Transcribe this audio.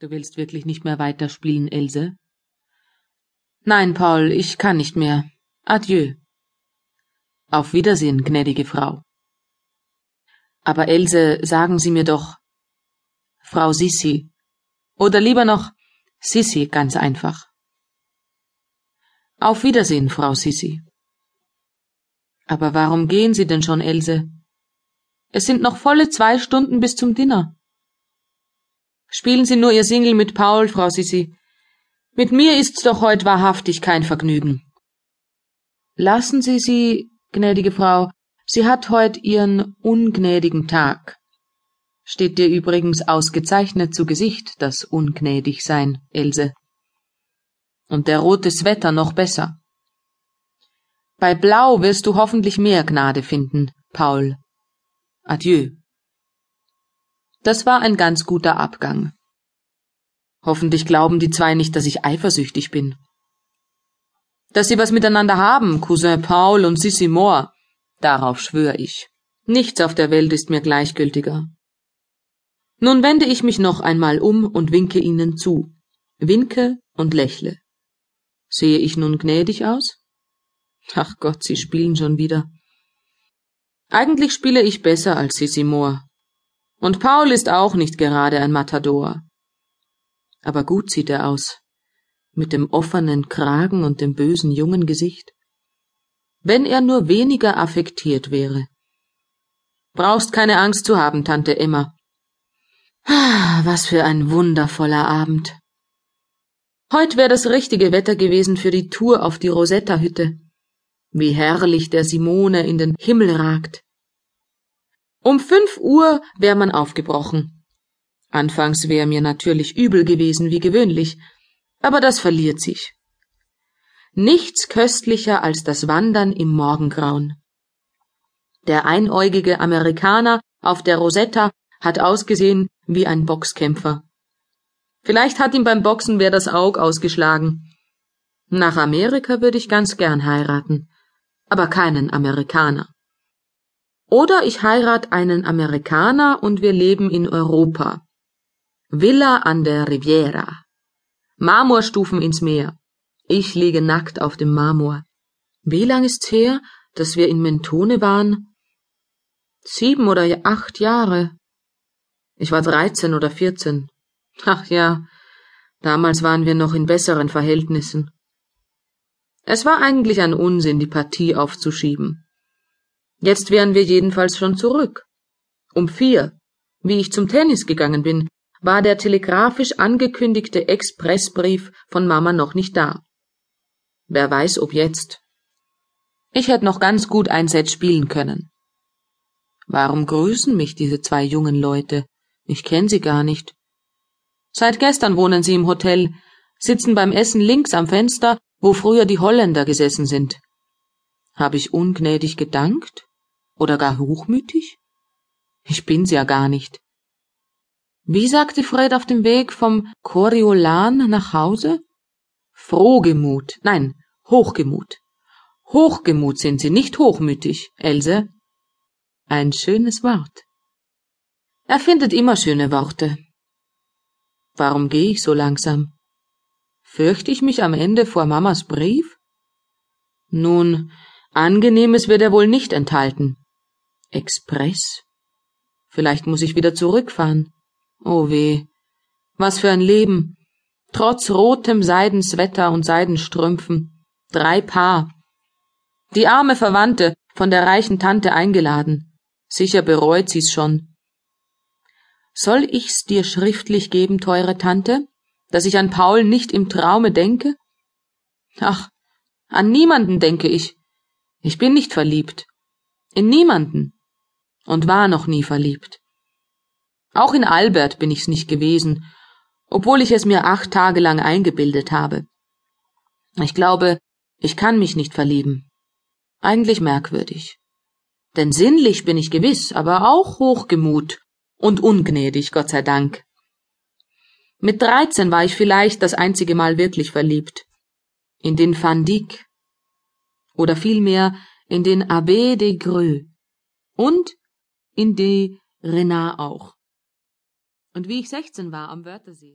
Du willst wirklich nicht mehr weiterspielen, Else? Nein, Paul, ich kann nicht mehr. Adieu. Auf Wiedersehen, gnädige Frau. Aber Else, sagen Sie mir doch, Frau Sissi, oder lieber noch Sissi ganz einfach. Auf Wiedersehen, Frau Sissi. Aber warum gehen Sie denn schon, Else? Es sind noch volle zwei Stunden bis zum Dinner. Spielen Sie nur Ihr Single mit Paul, Frau Sissi. Mit mir ist's doch heut wahrhaftig kein Vergnügen. Lassen Sie sie, gnädige Frau, sie hat heut ihren ungnädigen Tag. Steht dir übrigens ausgezeichnet zu Gesicht, das ungnädig sein, Else. Und der rotes Wetter noch besser. Bei Blau wirst du hoffentlich mehr Gnade finden, Paul. Adieu. Das war ein ganz guter Abgang. Hoffentlich glauben die zwei nicht, dass ich eifersüchtig bin. Dass sie was miteinander haben, Cousin Paul und Sissy Moore, darauf schwör ich. Nichts auf der Welt ist mir gleichgültiger. Nun wende ich mich noch einmal um und winke ihnen zu, winke und lächle. Sehe ich nun gnädig aus? Ach Gott, sie spielen schon wieder. Eigentlich spiele ich besser als Sissy Moore, und Paul ist auch nicht gerade ein Matador. Aber gut sieht er aus, mit dem offenen Kragen und dem bösen jungen Gesicht. Wenn er nur weniger affektiert wäre. Brauchst keine Angst zu haben, Tante Emma. Ah, was für ein wundervoller Abend. Heut wäre das richtige Wetter gewesen für die Tour auf die Rosetta-Hütte. Wie herrlich der Simone in den Himmel ragt. Um fünf Uhr wär man aufgebrochen. Anfangs wär mir natürlich übel gewesen wie gewöhnlich, aber das verliert sich. Nichts köstlicher als das Wandern im Morgengrauen. Der einäugige Amerikaner auf der Rosetta hat ausgesehen wie ein Boxkämpfer. Vielleicht hat ihm beim Boxen wer das Aug ausgeschlagen. Nach Amerika würde ich ganz gern heiraten, aber keinen Amerikaner. Oder ich heirat einen Amerikaner und wir leben in Europa. Villa an der Riviera. Marmorstufen ins Meer. Ich liege nackt auf dem Marmor. Wie lang ist's her, dass wir in Mentone waren? Sieben oder acht Jahre. Ich war dreizehn oder vierzehn. Ach ja, damals waren wir noch in besseren Verhältnissen. Es war eigentlich ein Unsinn, die Partie aufzuschieben. Jetzt wären wir jedenfalls schon zurück. Um vier, wie ich zum Tennis gegangen bin, war der telegrafisch angekündigte Expressbrief von Mama noch nicht da. Wer weiß, ob jetzt. Ich hätte noch ganz gut ein Set spielen können. Warum grüßen mich diese zwei jungen Leute? Ich kenn sie gar nicht. Seit gestern wohnen sie im Hotel, sitzen beim Essen links am Fenster, wo früher die Holländer gesessen sind. Hab ich ungnädig gedankt? Oder gar hochmütig? Ich bin's ja gar nicht. Wie sagte Fred auf dem Weg vom Coriolan nach Hause? Frohgemut, nein, Hochgemut. Hochgemut sind Sie, nicht hochmütig, Else. Ein schönes Wort. Er findet immer schöne Worte. Warum gehe ich so langsam? Fürchte ich mich am Ende vor Mamas Brief? Nun, Angenehmes wird er wohl nicht enthalten. Express? Vielleicht muss ich wieder zurückfahren. Oh weh. Was für ein Leben. Trotz rotem Seidenswetter und Seidenstrümpfen. Drei Paar. Die arme Verwandte, von der reichen Tante eingeladen. Sicher bereut sie's schon. Soll ich's dir schriftlich geben, teure Tante, dass ich an Paul nicht im Traume denke? Ach, an niemanden denke ich. Ich bin nicht verliebt. In niemanden und war noch nie verliebt. Auch in Albert bin ich's nicht gewesen, obwohl ich es mir acht Tage lang eingebildet habe. Ich glaube, ich kann mich nicht verlieben. Eigentlich merkwürdig. Denn sinnlich bin ich gewiss, aber auch hochgemut und ungnädig, Gott sei Dank. Mit dreizehn war ich vielleicht das einzige Mal wirklich verliebt. In den Van Dyck. Oder vielmehr in den Abbé de Greux. Und in die Renard auch. Und wie ich sechzehn war am Wörthersee